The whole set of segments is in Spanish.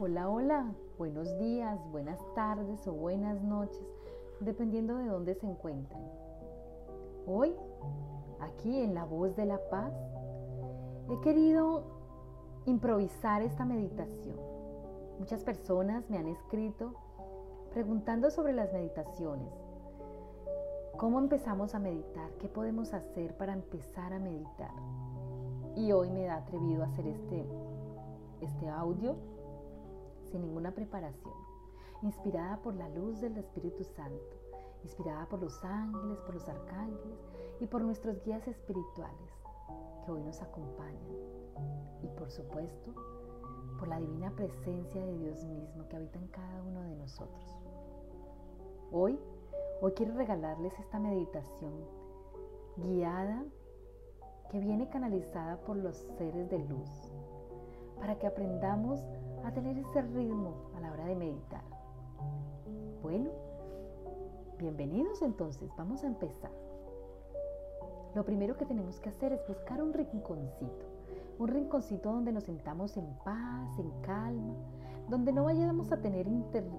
Hola, hola, buenos días, buenas tardes o buenas noches, dependiendo de dónde se encuentren. Hoy, aquí en La Voz de la Paz, he querido improvisar esta meditación. Muchas personas me han escrito preguntando sobre las meditaciones. ¿Cómo empezamos a meditar? ¿Qué podemos hacer para empezar a meditar? Y hoy me he atrevido a hacer este, este audio sin ninguna preparación, inspirada por la luz del Espíritu Santo, inspirada por los ángeles, por los arcángeles y por nuestros guías espirituales que hoy nos acompañan. Y por supuesto, por la divina presencia de Dios mismo que habita en cada uno de nosotros. Hoy, hoy quiero regalarles esta meditación guiada que viene canalizada por los seres de luz, para que aprendamos a tener ese ritmo a la hora de meditar. Bueno, bienvenidos entonces, vamos a empezar. Lo primero que tenemos que hacer es buscar un rinconcito, un rinconcito donde nos sentamos en paz, en calma, donde no vayamos a tener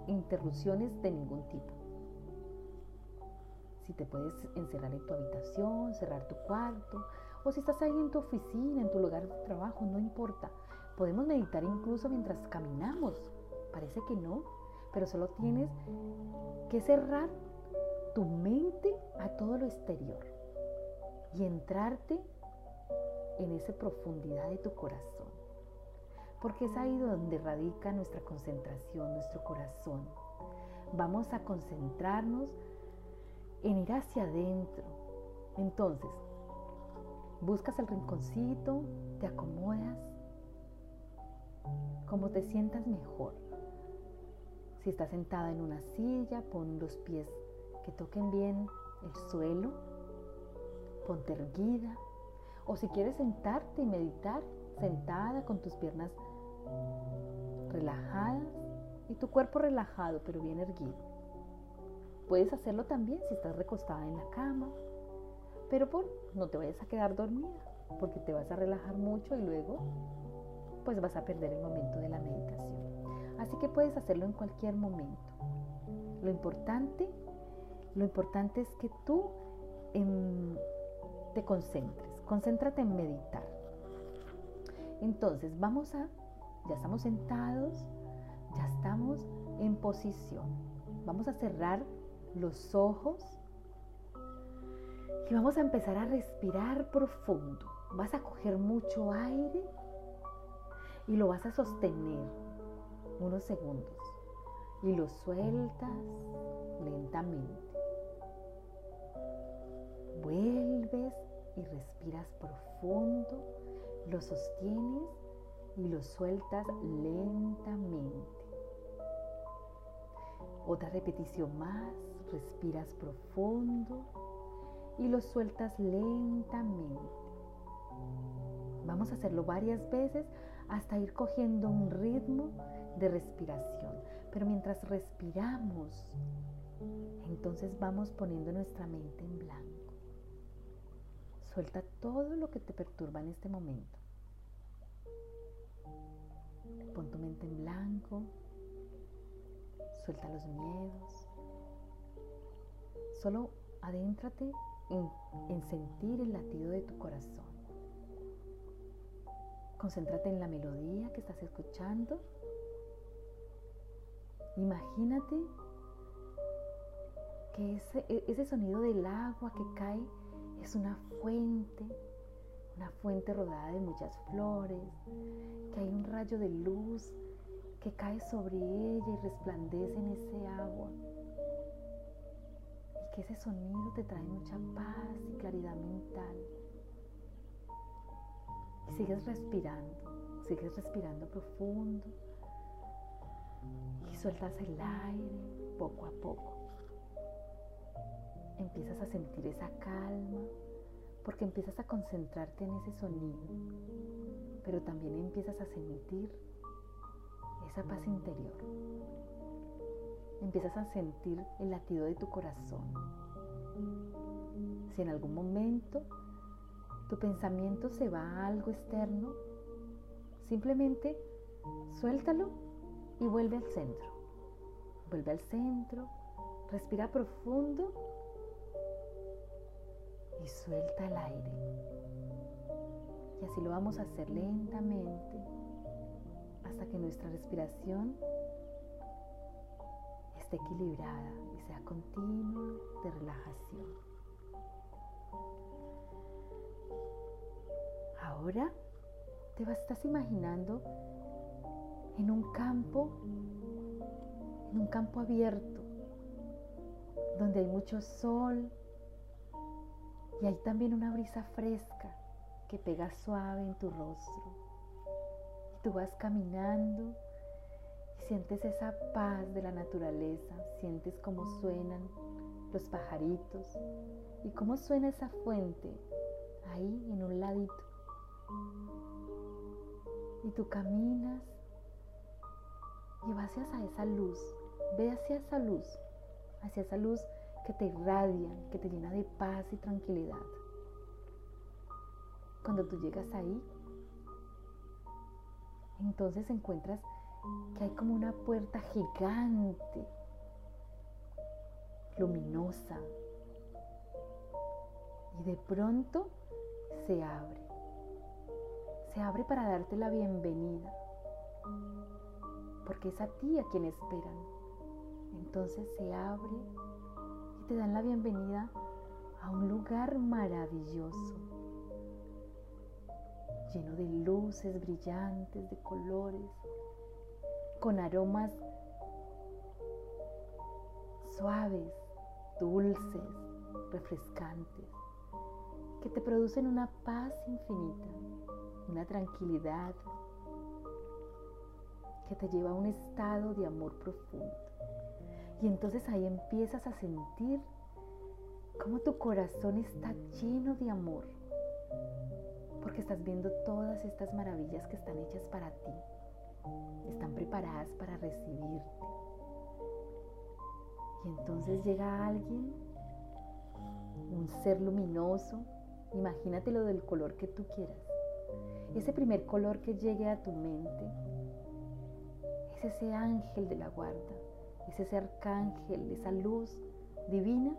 interrupciones de ningún tipo. Si te puedes encerrar en tu habitación, cerrar tu cuarto, o si estás ahí en tu oficina, en tu lugar de trabajo, no importa. Podemos meditar incluso mientras caminamos. Parece que no, pero solo tienes que cerrar tu mente a todo lo exterior y entrarte en esa profundidad de tu corazón. Porque es ahí donde radica nuestra concentración, nuestro corazón. Vamos a concentrarnos en ir hacia adentro. Entonces, buscas el rinconcito, te acomodas como te sientas mejor. Si estás sentada en una silla, pon los pies que toquen bien el suelo, ponte erguida. O si quieres sentarte y meditar, sentada con tus piernas relajadas y tu cuerpo relajado pero bien erguido. Puedes hacerlo también si estás recostada en la cama, pero por, no te vayas a quedar dormida porque te vas a relajar mucho y luego pues vas a perder el momento de la meditación. Así que puedes hacerlo en cualquier momento. Lo importante, lo importante es que tú em, te concentres, concéntrate en meditar. Entonces vamos a, ya estamos sentados, ya estamos en posición. Vamos a cerrar los ojos y vamos a empezar a respirar profundo. Vas a coger mucho aire y lo vas a sostener unos segundos y lo sueltas lentamente. Vuelves y respiras profundo, lo sostienes y lo sueltas lentamente. Otra repetición más, respiras profundo y lo sueltas lentamente. Vamos a hacerlo varias veces hasta ir cogiendo un ritmo de respiración. Pero mientras respiramos, entonces vamos poniendo nuestra mente en blanco. Suelta todo lo que te perturba en este momento. Pon tu mente en blanco. Suelta los miedos. Solo adéntrate en, en sentir el latido de tu corazón. Concéntrate en la melodía que estás escuchando. Imagínate que ese, e, ese, sonido del agua que cae es una fuente, una fuente rodada de muchas flores, que hay un rayo de luz que cae sobre ella y resplandece en ese agua. Y que ese sonido te trae mucha paz y claridad mental. Sigues respirando, sigues respirando profundo y sueltas el aire poco a poco. Empiezas a sentir esa calma porque empiezas a concentrarte en ese sonido, pero también empiezas a sentir esa paz interior. Empiezas a sentir el latido de tu corazón. Si en algún momento tu pensamiento se va a algo externo, simplemente suéltalo y vuelve al centro. Vuelve al centro, respira profundo y suelta el aire. Y así lo vamos a hacer lentamente hasta que nuestra respiración esté equilibrada y sea continua de relajación. Ahora te estás imaginando en un campo, en un campo abierto, donde hay mucho sol y hay también una brisa fresca que pega suave en tu rostro. Y tú vas caminando y sientes esa paz de la naturaleza, sientes cómo suenan los pajaritos y cómo suena esa fuente ahí en un ladito. Y tú caminas y vas hacia esa luz, ve hacia esa luz, hacia esa luz que te irradia, que te llena de paz y tranquilidad. Cuando tú llegas ahí, entonces encuentras que hay como una puerta gigante, luminosa, y de pronto se abre. Abre para darte la bienvenida porque es a ti a quien esperan. Entonces se abre y te dan la bienvenida a un lugar maravilloso, lleno de luces brillantes, de colores, con aromas suaves, dulces, refrescantes, que te producen una paz infinita, una tranquilidad, que te lleva a un estado de amor profundo. Y entonces ahí empiezas a sentir cómo tu corazón está lleno de amor, porque estás viendo todas estas maravillas que están hechas para ti, están preparadas para recibirte. Y entonces llega alguien, un ser luminoso, imagínatelo del color que tú quieras. Ese primer color que llegue a tu mente es ese ángel de la guarda, es ese arcángel, esa luz divina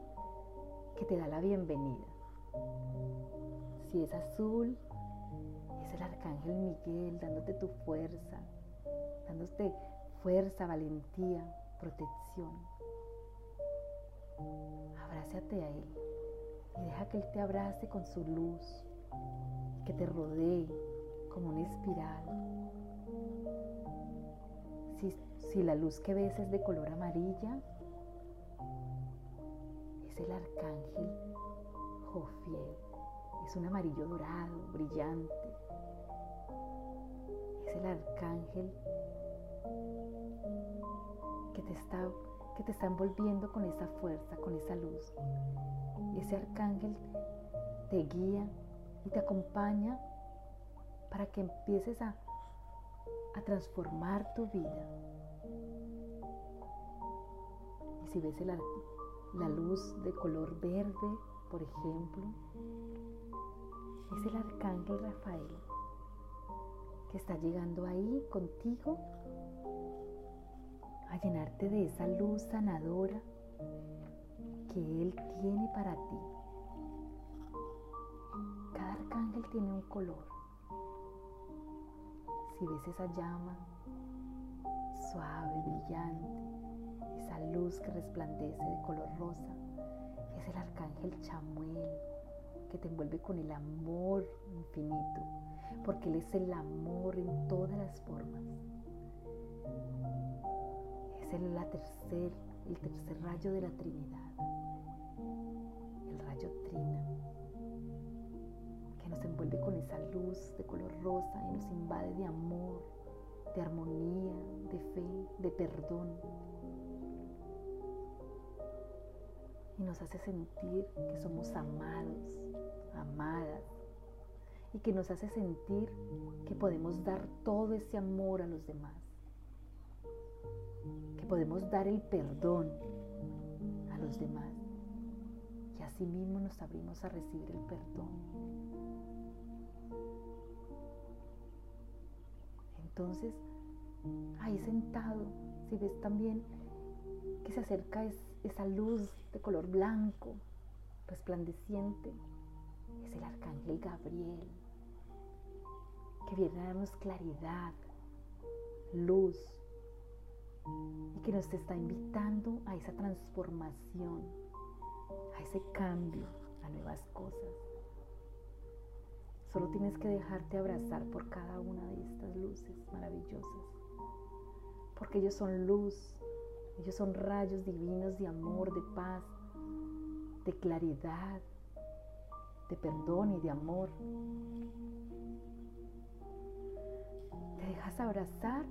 que te da la bienvenida. Si es azul, es el arcángel Miguel dándote tu fuerza, dándote fuerza, valentía, protección. Abrázate a Él y deja que Él te abrace con su luz, que te rodee como una espiral si, la luz que ves es de color amarilla, es el arcángel Jofiel. Es un amarillo dorado, brillante. Es el arcángel que te está que te está envolviendo con esa fuerza, con esa luz. Ese arcángel te guía y te acompaña para que empieces a a transformar tu vida. Y si ves la, la luz de color verde, por ejemplo, es el arcángel Rafael que está llegando ahí contigo a llenarte de esa luz sanadora que Él tiene para ti. Cada arcángel tiene un color si ves esa llama suave, brillante, esa luz que resplandece de color rosa, es el arcángel Chamuel que te envuelve con el amor infinito, porque Él es el amor en todas las formas. Es el, tercer, el tercer rayo de la Trinidad, el rayo Trina nos envuelve con esa luz de color rosa y nos invade de amor, de armonía, de fe, de perdón. Y nos hace sentir que somos amados, amadas. Y que nos hace sentir que podemos dar todo ese amor a los demás. Que podemos dar el perdón a los demás. Y así mismo nos abrimos a recibir el perdón. Entonces, ahí sentado, si ves también que se acerca esa luz de color blanco, resplandeciente, es el arcángel Gabriel, que viene a darnos claridad, luz, y que nos está invitando a esa transformación, a ese cambio, a nuevas cosas. Solo tienes que dejarte abrazar por cada una de estas luces maravillosas, porque ellos son luz, ellos son rayos divinos de amor, de paz, de claridad, de perdón y de amor. Te dejas abrazar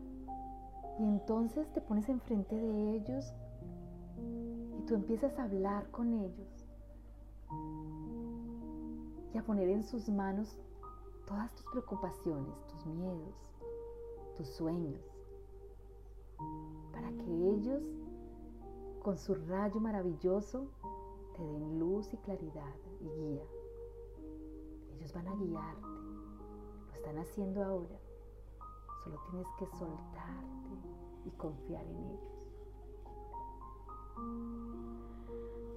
y entonces te pones enfrente de ellos tú empiezas a hablar con ellos y a poner en sus manos todas tus preocupaciones, tus miedos, tus sueños, para que ellos, con su rayo maravilloso, te den luz y claridad y guía. Ellos van a guiarte, lo están haciendo ahora. Solo tienes que soltarte y confiar en ellos.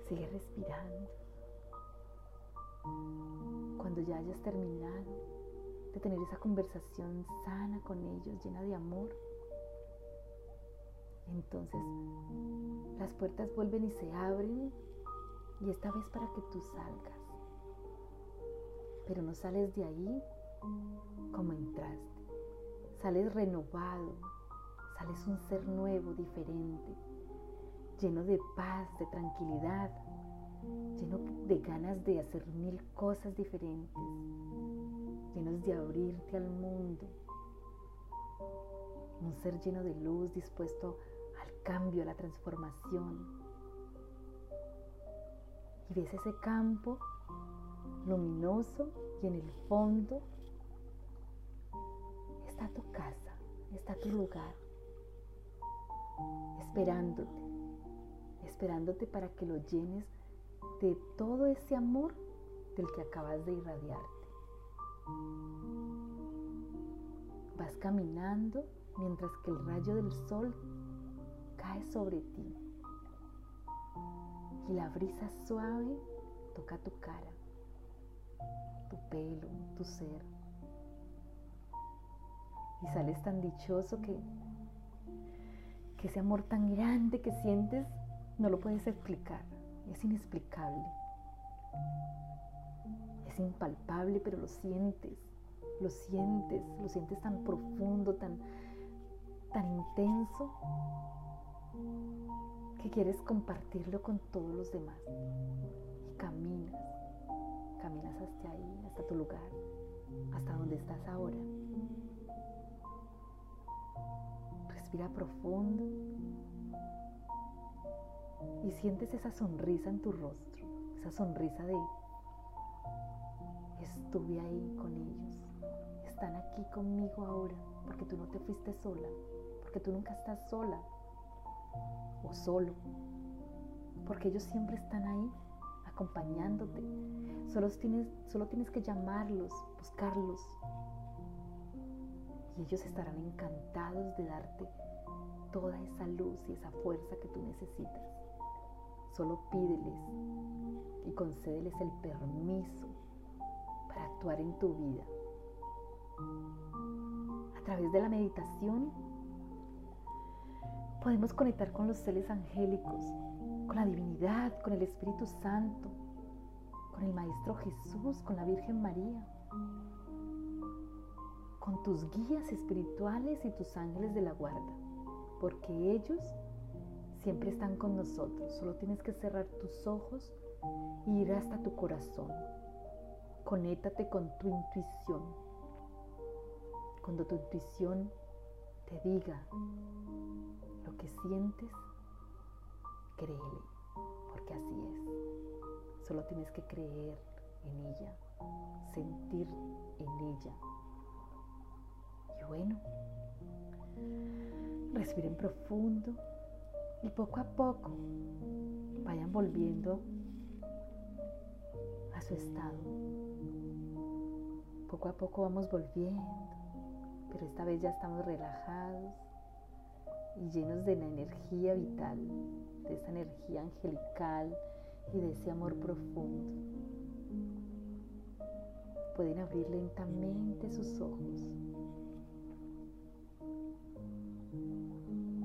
Sigue respirando. Cuando ya hayas terminado, de tener esa conversación sana con ellos, llena de amor, entonces las puertas vuelven y se abren y esta vez para que tú salgas. Pero no sales de ahí como entraste. Sales renovado, sales un ser nuevo, diferente, lleno de paz, de tranquilidad, lleno de ganas de hacer mil cosas diferentes, llenos de abrirte al mundo. Un ser lleno de luz, dispuesto al cambio, a la transformación. Y ves ese campo luminoso y en el fondo está tu casa, está tu lugar, esperándote, esperándote para que lo llenes de todo ese amor del que acabas de irradiarte. Vas caminando mientras que el rayo del sol cae sobre ti y la brisa suave toca tu cara, tu pelo, tu ser. Y sales tan dichoso que, que ese amor tan grande que sientes no lo puedes explicar, es inexplicable. Es impalpable, pero lo sientes, lo sientes, lo sientes tan profundo, tan, tan intenso, que quieres compartirlo con todos los demás. Y caminas, caminas hasta ahí, hasta tu lugar, hasta donde estás ahora. Respira profundo y sientes esa sonrisa en tu rostro, esa sonrisa de estuve ahí con ellos. Están aquí conmigo ahora porque tú no te fuiste sola, porque tú nunca estás sola o solo, porque ellos siempre están ahí acompañándote. Solo tienes, solo tienes que llamarlos, buscarlos. Y ellos estarán encantados de darte toda esa luz y esa fuerza que tú necesitas. Solo pídeles y concédeles el permiso para actuar en tu vida. A través de la meditación podemos conectar con los seres angélicos, con la divinidad, con el Espíritu Santo, con el Maestro Jesús, con la Virgen María, con tus guías espirituales y tus ángeles de la guarda, porque ellos siempre están con nosotros. Solo tienes que cerrar tus ojos y ir hasta tu corazón. Conéctate con tu intuición. Cuando tu intuición te diga lo que sientes, créele, porque así es. Solo tienes que creer en ella, sentir en ella. Y bueno, respiren profundo y poco a poco vayan volviendo a su estado. Poco a poco vamos volviendo, pero esta vez ya estamos relajados, y llenos de la energía vital, de esa energía angelical y de ese amor profundo. Pueden abrir lentamente sus ojos.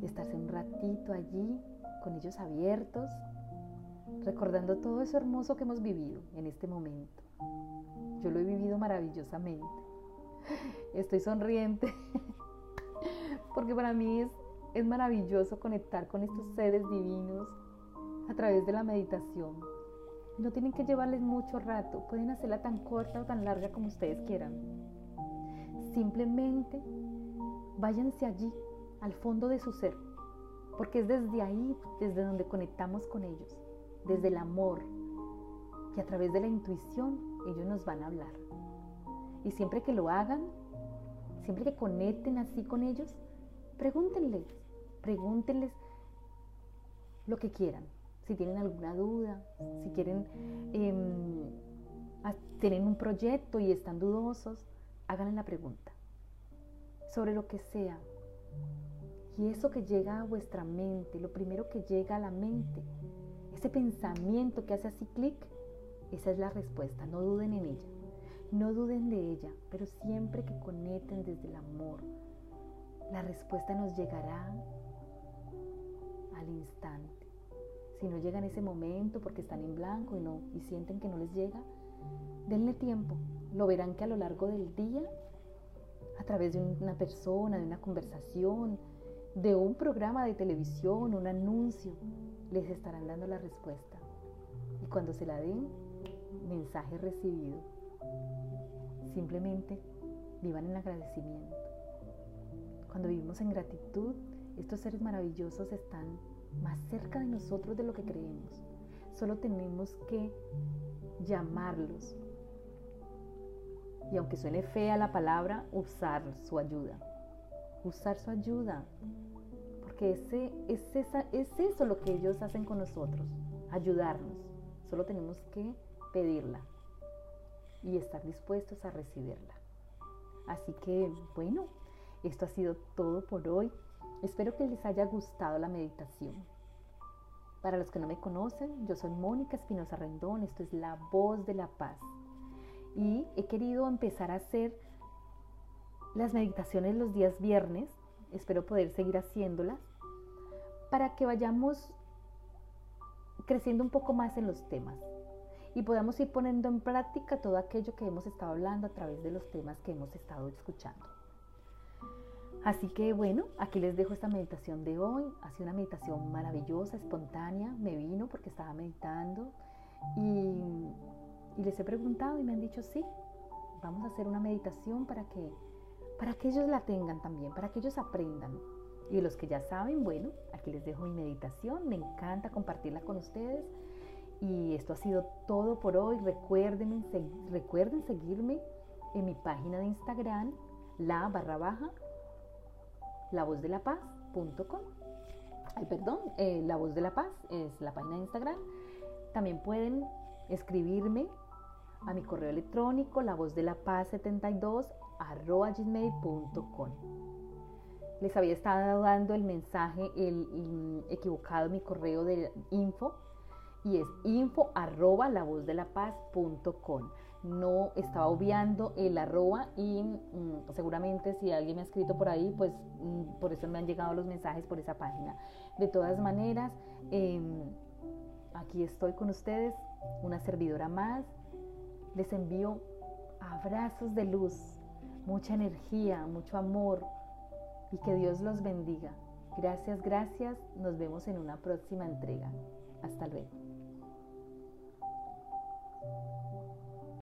Estarse un ratito allí con ellos abiertos, recordando todo eso hermoso que hemos vivido en este momento. Yo lo he vivido maravillosamente. Estoy sonriente porque para mí es, es maravilloso conectar con estos seres divinos a través de la meditación. No tienen que llevarles mucho rato, pueden hacerla tan corta o tan larga como ustedes quieran. Simplemente váyanse allí, al fondo de su ser, porque es desde ahí, desde donde conectamos con ellos, desde el amor, y a través de la intuición ellos nos van a hablar. Y siempre que lo hagan, siempre que conecten así con ellos, pregúntenles, pregúntenles lo que quieran. Si tienen alguna duda, si quieren, eh, tienen un proyecto y están dudosos, háganle la pregunta sobre lo que sea. Y eso que llega a vuestra mente, lo primero que llega a la mente, ese pensamiento que hace así clic, esa es la respuesta, no duden en ella. No duden de ella, pero siempre que conecten desde el amor, la respuesta nos llegará al instante. Si no llega en ese momento porque están en blanco y, no, y sienten que no les llega, denle tiempo. Lo verán que a lo largo del día, a través de una persona, de una conversación, de un programa de televisión, un anuncio, les estarán dando la respuesta. Y cuando se la den, mensaje recibido. Simplemente vivan en agradecimiento. Cuando vivimos en gratitud, estos seres maravillosos están más cerca de nosotros de lo que creemos. Solo tenemos que llamarlos. Y aunque suene fea la palabra, usar su ayuda. Usar su ayuda. Porque ese, es, esa, es eso lo que ellos hacen con nosotros. Ayudarnos. Solo tenemos que pedirla y estar dispuestos a recibirla. Así que, bueno, esto ha sido todo por hoy. Espero que les haya gustado la meditación. Para los que no me conocen, yo soy Mónica Espinosa Rendón, esto es La Voz de la Paz. Y he querido empezar a hacer las meditaciones los días viernes, espero poder seguir haciéndolas, para que vayamos creciendo un poco más en los temas y podamos ir poniendo en práctica todo aquello que hemos estado hablando a través de los temas que hemos estado escuchando. Así que bueno, aquí les dejo esta meditación de hoy. Ha sido una meditación maravillosa, espontánea. Me vino porque estaba meditando y, y, les he preguntado y me han dicho sí. Vamos a hacer una meditación para que, para que ellos la tengan también, para que ellos aprendan. Y los que ya saben, bueno, aquí les dejo mi meditación. Me encanta compartirla con ustedes. Y esto ha sido todo por hoy. Recuerden, recuerden seguirme en mi página de Instagram, la barra baja, la voz de la paz.com. Ay, perdón, eh, la voz de la paz es la página de Instagram. También pueden escribirme a mi correo electrónico, la voz de la paz 72 arroba gmail.com. Les había estado dando el mensaje el, equivocado mi correo de info y es info arroba la voz de la paz.com. No estaba obviando el arroba y mm, seguramente si alguien me ha escrito por ahí, pues mm, por eso me han llegado los mensajes por esa página. De todas maneras, em, aquí estoy con ustedes, una servidora más. Les envío abrazos de luz, mucha energía, mucho amor y que Dios los bendiga. Gracias, gracias. Nos vemos en una próxima entrega. Hasta luego.